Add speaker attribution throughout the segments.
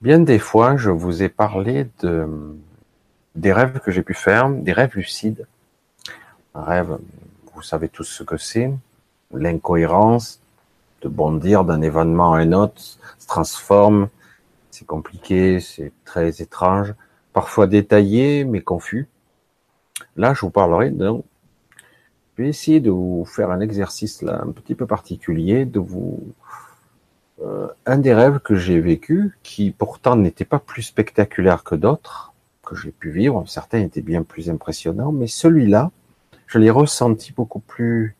Speaker 1: Bien des fois, je vous ai parlé de, des rêves que j'ai pu faire, des rêves lucides. Un rêve, vous savez tous ce que c'est, l'incohérence de bondir d'un événement à un autre, se transforme, c'est compliqué, c'est très étrange, parfois détaillé mais confus. Là, je vous parlerai de, je vais essayer de vous faire un exercice là un petit peu particulier, de vous un des rêves que j'ai vécu, qui pourtant n'était pas plus spectaculaire que d'autres que j'ai pu vivre, certains étaient bien plus impressionnants, mais celui-là, je l'ai ressenti beaucoup plus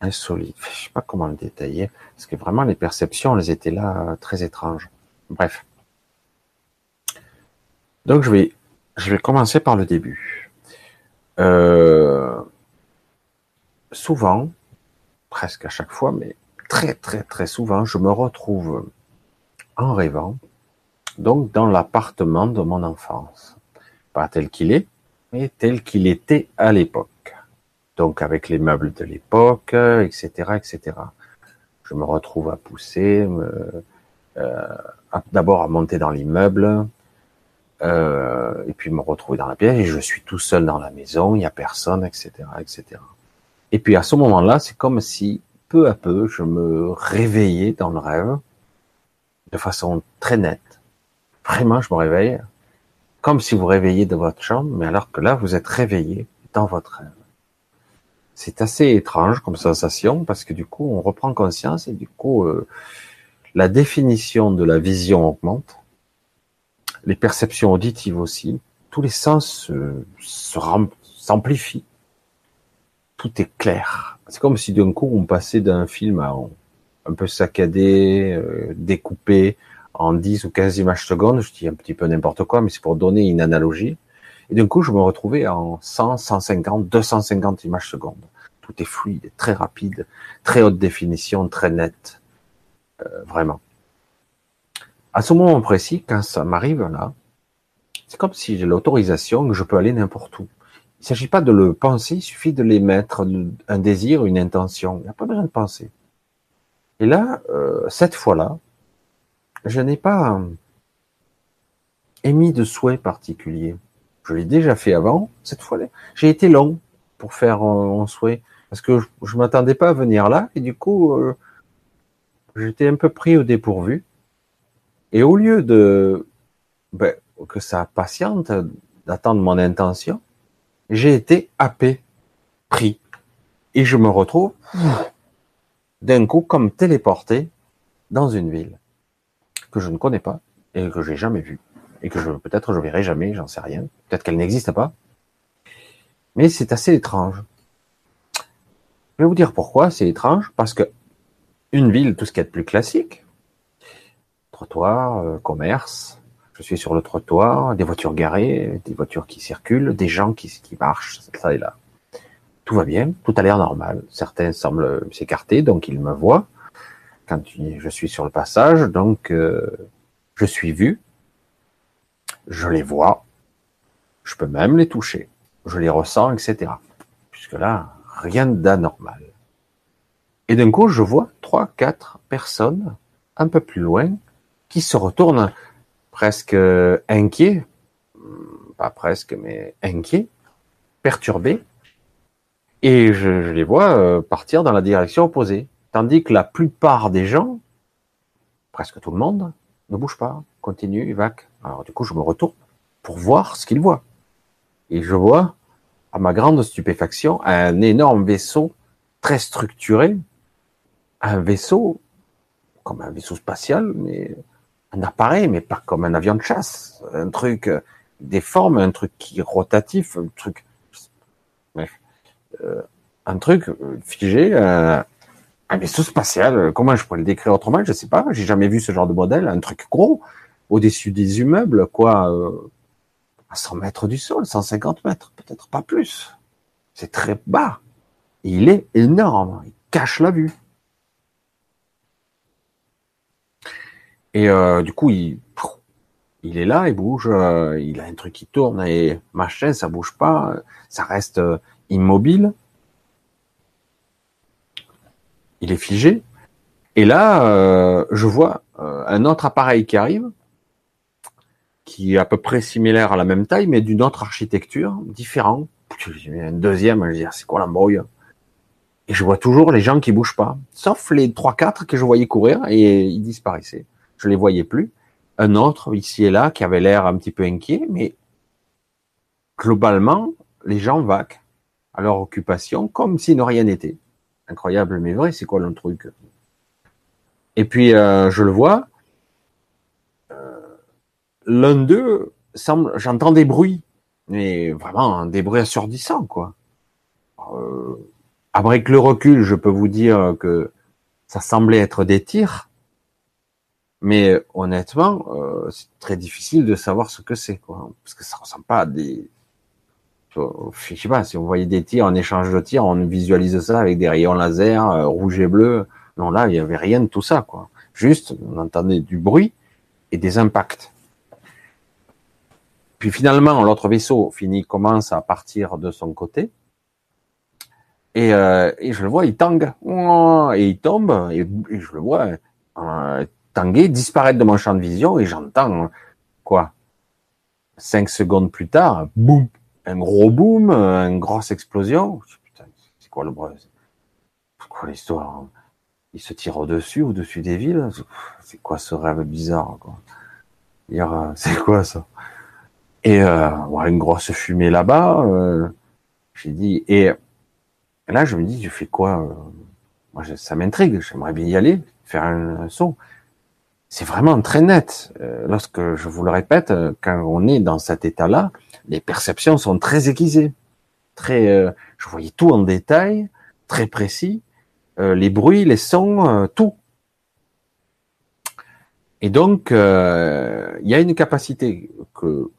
Speaker 1: insolite. Je sais pas comment le détailler, parce que vraiment les perceptions, elles étaient là très étranges. Bref. Donc je vais, je vais commencer par le début. Euh, souvent, presque à chaque fois, mais très très très souvent, je me retrouve en rêvant, donc dans l'appartement de mon enfance. Pas tel qu'il est, mais tel qu'il était à l'époque. Donc avec les meubles de l'époque, etc., etc. Je me retrouve à pousser, euh, d'abord à monter dans l'immeuble, euh, et puis me retrouver dans la pièce, et je suis tout seul dans la maison, il n'y a personne, etc., etc. Et puis à ce moment-là, c'est comme si peu à peu, je me réveillais dans le rêve de façon très nette. Vraiment, je me réveille comme si vous réveillez de votre chambre, mais alors que là, vous êtes réveillé dans votre rêve. C'est assez étrange comme sensation parce que du coup, on reprend conscience et du coup, euh, la définition de la vision augmente, les perceptions auditives aussi, tous les sens euh, s'amplifient, tout est clair, c'est comme si d'un coup on passait d'un film à un peu saccadé, euh, découpé en 10 ou 15 images secondes, je dis un petit peu n'importe quoi, mais c'est pour donner une analogie. Et d'un coup, je me retrouvais en 100, 150, 250 images secondes. Tout est fluide, très rapide, très haute définition, très net. Euh, vraiment. À ce moment précis, quand ça m'arrive là, c'est comme si j'ai l'autorisation que je peux aller n'importe où. Il ne s'agit pas de le penser, il suffit de l'émettre, un désir, une intention. Il n'y a pas besoin de penser. Et là, euh, cette fois-là, je n'ai pas euh, émis de souhait particulier. Je l'ai déjà fait avant, cette fois-là. J'ai été long pour faire un, souhait, parce que je ne m'attendais pas à venir là, et du coup, euh, j'étais un peu pris au dépourvu. Et au lieu de ben, que ça patiente, d'attendre mon intention, j'ai été happé, pris. Et je me retrouve d'un coup comme téléporté dans une ville que je ne connais pas et que j'ai jamais vue et que peut-être je verrai jamais, j'en sais rien. Peut-être qu'elle n'existe pas. Mais c'est assez étrange. Je vais vous dire pourquoi c'est étrange parce que une ville, tout ce qui est plus classique, trottoir, euh, commerce, je suis sur le trottoir, des voitures garées, des voitures qui circulent, des gens qui, marchent, ça et là. Tout va bien, tout a l'air normal. Certains semblent s'écarter, donc ils me voient quand je suis sur le passage, donc euh, je suis vu, je les vois, je peux même les toucher, je les ressens, etc. Puisque là, rien d'anormal. Et d'un coup, je vois trois, quatre personnes un peu plus loin qui se retournent presque inquiet, pas presque, mais inquiet, perturbé, et je, les vois euh, partir dans la direction opposée. Tandis que la plupart des gens, presque tout le monde, ne bouge pas, continue, évac. Alors du coup, je me retourne pour voir ce qu'ils voient. Et je vois, à ma grande stupéfaction, un énorme vaisseau très structuré, un vaisseau comme un vaisseau spatial, mais un appareil, mais pas comme un avion de chasse, un truc euh, des formes, un truc qui est rotatif, un truc, bref, euh, un truc euh, figé, un vaisseau spatial. Comment je pourrais le décrire autrement Je sais pas. J'ai jamais vu ce genre de modèle, un truc gros au-dessus des immeubles, quoi, à 100 mètres du sol, 150 mètres, peut-être pas plus. C'est très bas. Il est énorme. Il cache la vue. Et euh, du coup, il, il est là, il bouge, euh, il a un truc qui tourne et machin, ça bouge pas, ça reste euh, immobile. Il est figé. Et là, je vois euh, un autre appareil qui arrive, qui est à peu près similaire à la même taille, mais d'une autre architecture, différent. Un deuxième, je veux dire, c'est quoi l'embrouille? Et je vois toujours les gens qui bougent pas, sauf les trois quatre que je voyais courir et ils disparaissaient. Je les voyais plus. Un autre ici et là qui avait l'air un petit peu inquiet, mais globalement, les gens vaquent à leur occupation comme si ne rien n'était. Incroyable mais vrai, c'est quoi le truc? Et puis euh, je le vois, euh, l'un d'eux semble, j'entends des bruits, mais vraiment des bruits assourdissants quoi. Euh, avec le recul, je peux vous dire que ça semblait être des tirs, mais honnêtement, euh, c'est très difficile de savoir ce que c'est quoi, parce que ça ressemble pas à des je sais pas, si on voyait des tirs en échange de tirs, on visualise ça avec des rayons laser, euh, rouge et bleu. Non, là, il y avait rien de tout ça, quoi. Juste, on entendait du bruit et des impacts. Puis finalement, l'autre vaisseau finit, commence à partir de son côté. Et, euh, et je le vois, il tangue. Et il tombe, et, je le vois euh, tanguer, disparaître de mon champ de vision, et j'entends, quoi, cinq secondes plus tard, boum, un gros boom, une grosse explosion. C'est quoi le bruit C'est quoi l'histoire? Il se tire au-dessus, au-dessus des villes? C'est quoi ce rêve bizarre quoi? C'est quoi ça? Et euh, une grosse fumée là-bas. Euh, j'ai dit et là je me dis je fais quoi euh, Moi ça m'intrigue. J'aimerais bien y aller, faire un, saut. C'est vraiment très net. lorsque je vous le répète, quand on est dans cet état-là, les perceptions sont très aiguisées, très. Euh, je voyais tout en détail, très précis, euh, les bruits, les sons, euh, tout. Et donc, il y a une capacité que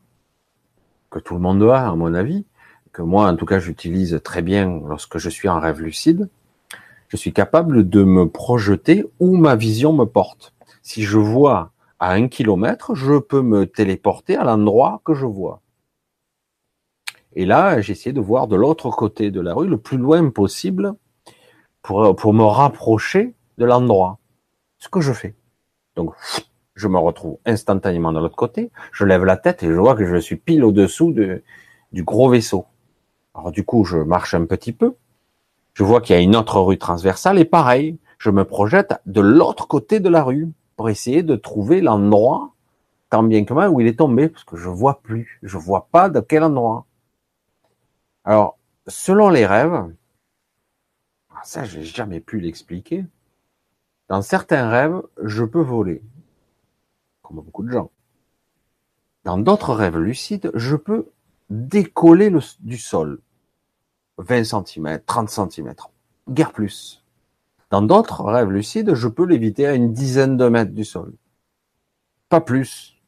Speaker 1: que tout le monde a, à mon avis, que moi, en tout cas, j'utilise très bien lorsque je suis en rêve lucide. Je suis capable de me projeter où ma vision me porte. Si je vois à un kilomètre, je peux me téléporter à l'endroit que je vois. Et là, essayé de voir de l'autre côté de la rue, le plus loin possible, pour, pour me rapprocher de l'endroit. Ce que je fais. Donc, je me retrouve instantanément de l'autre côté, je lève la tête et je vois que je suis pile au-dessous de, du gros vaisseau. Alors du coup, je marche un petit peu, je vois qu'il y a une autre rue transversale et pareil, je me projette de l'autre côté de la rue pour essayer de trouver l'endroit, tant bien que mal, où il est tombé, parce que je vois plus, je vois pas de quel endroit. Alors, selon les rêves, ah, ça j'ai jamais pu l'expliquer. Dans certains rêves, je peux voler, comme beaucoup de gens. Dans d'autres rêves lucides, je peux décoller du sol. 20 cm, 30 cm, guère plus. Dans d'autres rêves lucides, je peux l'éviter à une dizaine de mètres du sol. Pas plus.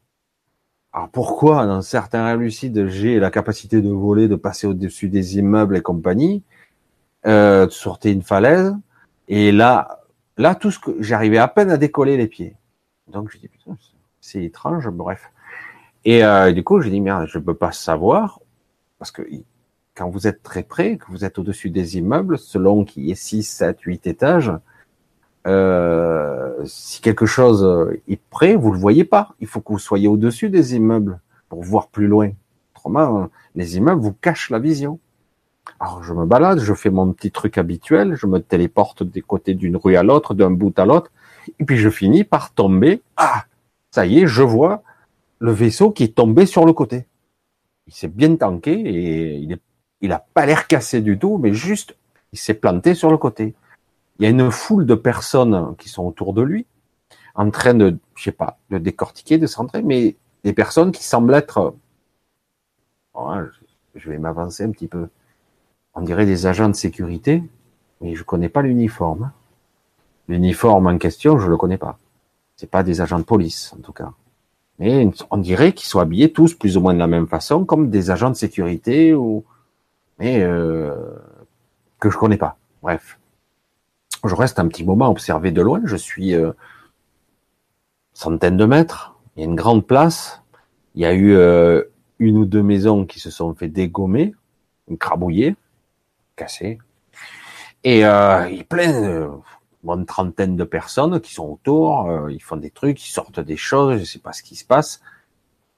Speaker 1: Alors pourquoi dans certains rêves lucides j'ai la capacité de voler, de passer au-dessus des immeubles et compagnie, euh, de sortir une falaise, et là, là tout ce que j'arrivais à peine à décoller les pieds. Donc je dis putain, c'est étrange, bref. Et euh, du coup je dis merde, je peux pas savoir parce que quand vous êtes très près, que vous êtes au-dessus des immeubles, selon qu'il y ait 6, 7, 8 étages, euh, si quelque chose est prêt, vous le voyez pas. Il faut que vous soyez au-dessus des immeubles pour voir plus loin. Autrement, les immeubles vous cachent la vision. Alors je me balade, je fais mon petit truc habituel, je me téléporte des côtés d'une rue à l'autre, d'un bout à l'autre, et puis je finis par tomber. Ah, ça y est, je vois le vaisseau qui est tombé sur le côté. Il s'est bien tanké et il, est, il a pas l'air cassé du tout, mais juste il s'est planté sur le côté il y a une foule de personnes qui sont autour de lui, en train de, je sais pas, de décortiquer, de centrer, mais des personnes qui semblent être, oh, je vais m'avancer un petit peu, on dirait des agents de sécurité, mais je connais pas l'uniforme. L'uniforme en question, je le connais pas. C'est pas des agents de police, en tout cas. Mais on dirait qu'ils sont habillés tous plus ou moins de la même façon, comme des agents de sécurité ou, mais euh, que je connais pas. Bref. Je reste un petit moment à observer de loin. Je suis euh, centaine de mètres. Il y a une grande place. Il y a eu euh, une ou deux maisons qui se sont fait dégommer, crabouiller, casser. Et euh, il plein, une trentaine de personnes qui sont autour, euh, ils font des trucs, ils sortent des choses, je sais pas ce qui se passe.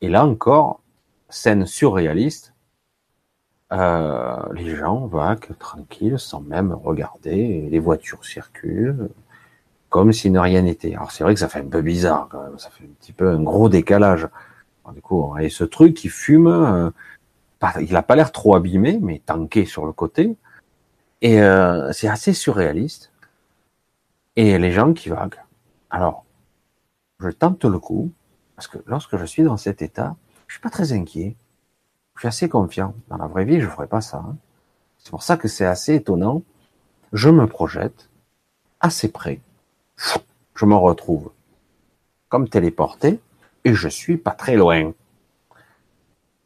Speaker 1: Et là encore, scène surréaliste, euh, les gens vaguent tranquilles sans même regarder, les voitures circulent comme si ne rien n'était. Alors c'est vrai que ça fait un peu bizarre quand même, ça fait un petit peu un gros décalage. du coup, et ce truc qui fume, euh, il a pas l'air trop abîmé, mais tanké sur le côté. Et euh, c'est assez surréaliste. Et les gens qui vaguent. Alors, je tente le coup, parce que lorsque je suis dans cet état, je suis pas très inquiet. Je suis assez confiant. Dans la vraie vie, je ferais pas ça. Hein. C'est pour ça que c'est assez étonnant. Je me projette assez près. Je me retrouve comme téléporté et je suis pas très loin.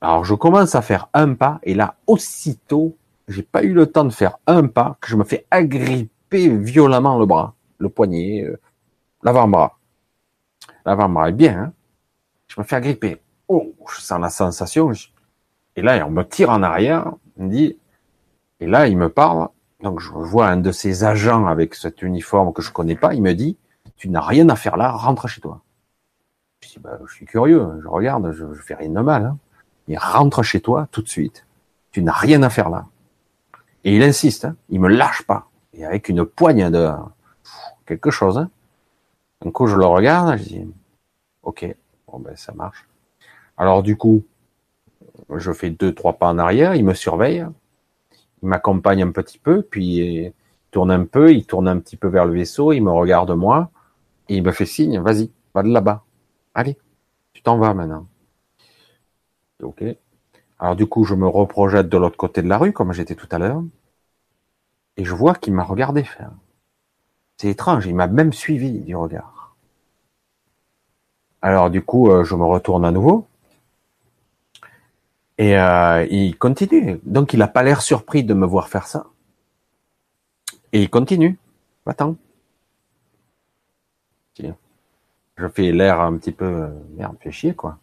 Speaker 1: Alors je commence à faire un pas et là aussitôt, j'ai pas eu le temps de faire un pas que je me fais agripper violemment le bras, le poignet, euh, l'avant-bras. L'avant-bras est bien. Hein je me fais agripper. Oh, je sens la sensation. Et là, on me tire en arrière. On me dit. Et là, il me parle. Donc je vois un de ces agents avec cet uniforme que je connais pas. Il me dit, tu n'as rien à faire là. Rentre chez toi. Je dis, bah, je suis curieux. Je regarde. Je, je fais rien de mal. Hein. Il rentre chez toi tout de suite. Tu n'as rien à faire là. Et il insiste, hein. il me lâche pas. Et avec une poigne de quelque chose. Hein. Un coup, je le regarde, je dis, ok, bon ben ça marche. Alors du coup, je fais deux, trois pas en arrière, il me surveille, il m'accompagne un petit peu, puis il tourne un peu, il tourne un petit peu vers le vaisseau, il me regarde moi, et il me fait signe, vas-y, va de là-bas. Allez, tu t'en vas maintenant. Ok. Alors du coup, je me reprojette de l'autre côté de la rue, comme j'étais tout à l'heure, et je vois qu'il m'a regardé faire. C'est étrange, il m'a même suivi du regard. Alors du coup, euh, je me retourne à nouveau, et euh, il continue. Donc il n'a pas l'air surpris de me voir faire ça. Et il continue. Attends. Je fais l'air un petit peu euh, merde, fait chier quoi.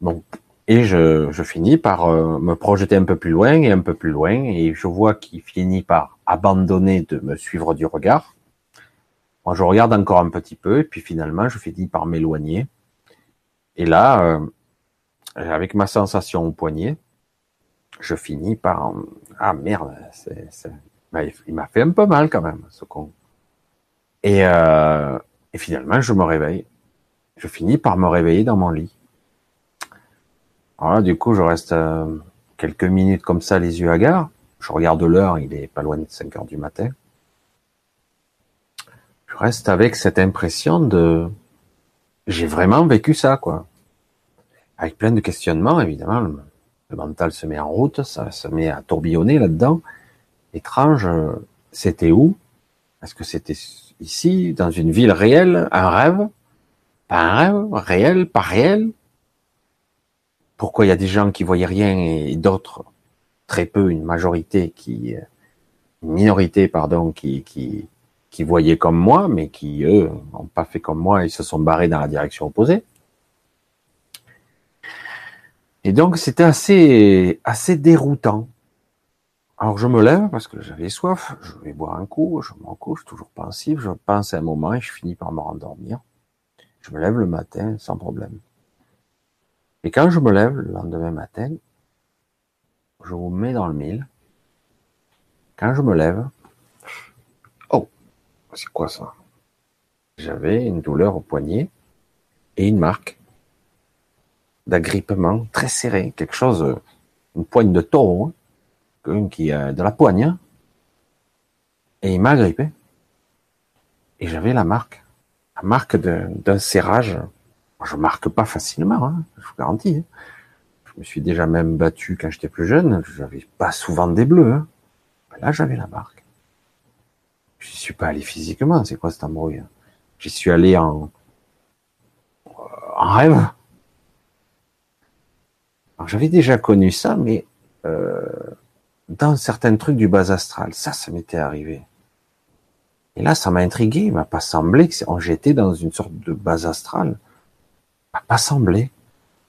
Speaker 1: Bon, et je, finis par euh, me projeter un peu plus loin et un peu plus loin, et je vois qu'il finit par abandonner de me suivre du regard. Je regarde encore un petit peu, et puis finalement, je finis par m'éloigner. Et là, avec ma sensation au poignet, je finis par ah merde, bah, il m'a fait un peu mal quand même, ce con. Et, euh, et finalement, je me réveille. Je finis par me réveiller dans mon lit. Voilà, du coup, je reste euh, quelques minutes comme ça, les yeux hagards. Je regarde l'heure, il est pas loin de 5 heures du matin. Je reste avec cette impression de, j'ai vraiment vécu ça, quoi. Avec plein de questionnements, évidemment. Le, mental se met en route, ça se met à tourbillonner là-dedans. Étrange, c'était où? Est-ce que c'était ici, dans une ville réelle, un rêve? Pas un rêve, réel, pas réel? Pourquoi il y a des gens qui voyaient rien et d'autres très peu, une majorité qui, une minorité pardon, qui, qui, qui voyaient comme moi, mais qui eux n'ont pas fait comme moi, ils se sont barrés dans la direction opposée? Et donc c'était assez, assez déroutant. Alors je me lève parce que j'avais soif, je vais boire un coup, je m'en couche, toujours pensif, je pense un moment et je finis par me rendormir. Je me lève le matin sans problème. Et quand je me lève le lendemain matin, je vous mets dans le mille. Quand je me lève, oh, c'est quoi ça? J'avais une douleur au poignet et une marque d'agrippement très serré, quelque chose, une poigne de taureau, hein, qui a de la poigne, hein. et il m'a agrippé. Et j'avais la marque, la marque d'un serrage je marque pas facilement, hein, je vous garantis. Hein. Je me suis déjà même battu quand j'étais plus jeune, j'avais pas souvent des bleus. Hein. Là, j'avais la marque. Je suis pas allé physiquement, c'est quoi cette embrouille J'y suis allé en, en rêve. J'avais déjà connu ça, mais euh, dans certains trucs du bas astral, ça, ça m'était arrivé. Et là, ça m'a intrigué. Il m'a pas semblé que j'étais dans une sorte de base astrale m'a pas semblé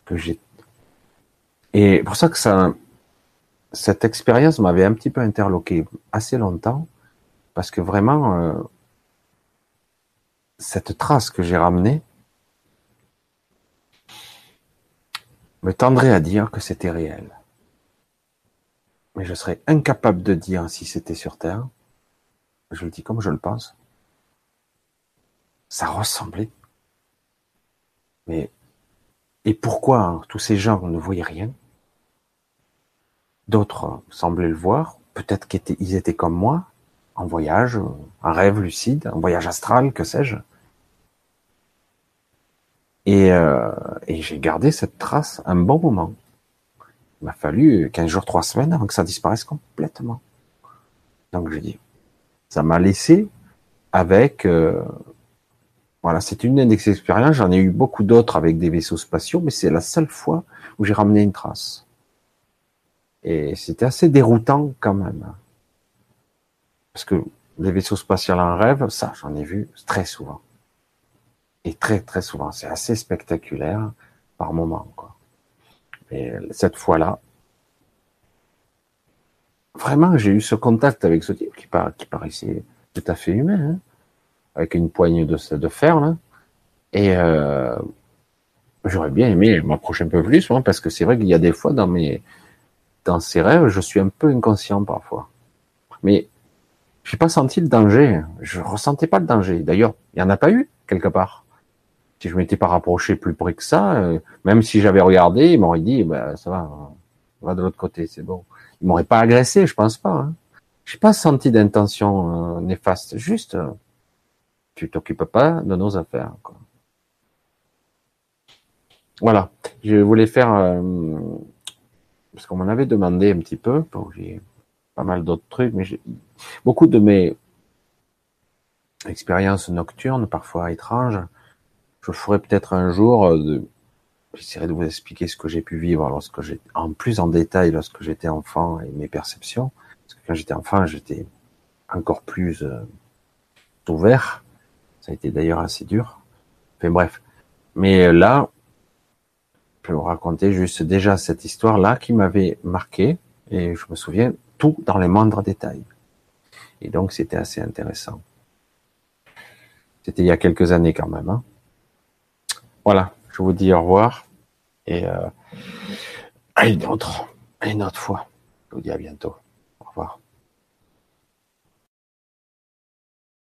Speaker 1: que j'ai. Et pour ça que ça, cette expérience m'avait un petit peu interloqué assez longtemps, parce que vraiment, euh, cette trace que j'ai ramenée me tendrait à dire que c'était réel. Mais je serais incapable de dire si c'était sur Terre. Je le dis comme je le pense. Ça ressemblait. Mais et pourquoi tous ces gens ne voyaient rien? D'autres semblaient le voir. Peut-être qu'ils étaient comme moi, en voyage, un rêve lucide, un voyage astral, que sais-je. Et, euh, et j'ai gardé cette trace un bon moment. Il m'a fallu 15 jours, 3 semaines avant que ça disparaisse complètement. Donc je dis, ça m'a laissé avec... Euh, voilà, c'est une des expériences. J'en ai eu beaucoup d'autres avec des vaisseaux spatiaux, mais c'est la seule fois où j'ai ramené une trace. Et c'était assez déroutant quand même. Parce que les vaisseaux spatiaux en rêve, ça, j'en ai vu très souvent. Et très, très souvent. C'est assez spectaculaire par moment, quoi. Et cette fois-là, vraiment, j'ai eu ce contact avec ce type qui, qui paraissait tout à fait humain, hein, avec une poignée de, de fer, là. Et euh, j'aurais bien aimé m'approcher un peu plus, parce que c'est vrai qu'il y a des fois dans mes dans ces rêves, je suis un peu inconscient parfois. Mais j'ai pas senti le danger. Je ressentais pas le danger. D'ailleurs, il y en a pas eu quelque part. Si je m'étais pas rapproché plus près que ça, euh, même si j'avais regardé, ils m'auraient dit, bah, ça va, va de l'autre côté, c'est bon. Ils m'auraient pas agressé, je pense pas. Hein. J'ai pas senti d'intention euh, néfaste. Juste, euh, tu t'occupes pas de nos affaires. Voilà. Je voulais faire parce qu'on m'en avait demandé un petit peu, pas mal d'autres trucs, mais beaucoup de mes expériences nocturnes, parfois étranges, je ferai peut-être un jour, euh, j'essaierai de vous expliquer ce que j'ai pu vivre lorsque j'ai, en plus en détail lorsque j'étais enfant et mes perceptions, parce que quand j'étais enfant, j'étais encore plus euh, ouvert. Ça a été d'ailleurs assez dur. Enfin bref. Mais là, je vais vous raconter juste déjà cette histoire-là qui m'avait marqué et je me souviens tout dans les moindres détails. Et donc c'était assez intéressant. C'était il y a quelques années quand même. Hein. Voilà, je vous dis au revoir et euh, à une autre, à une autre fois. Je vous dis à bientôt. Au revoir.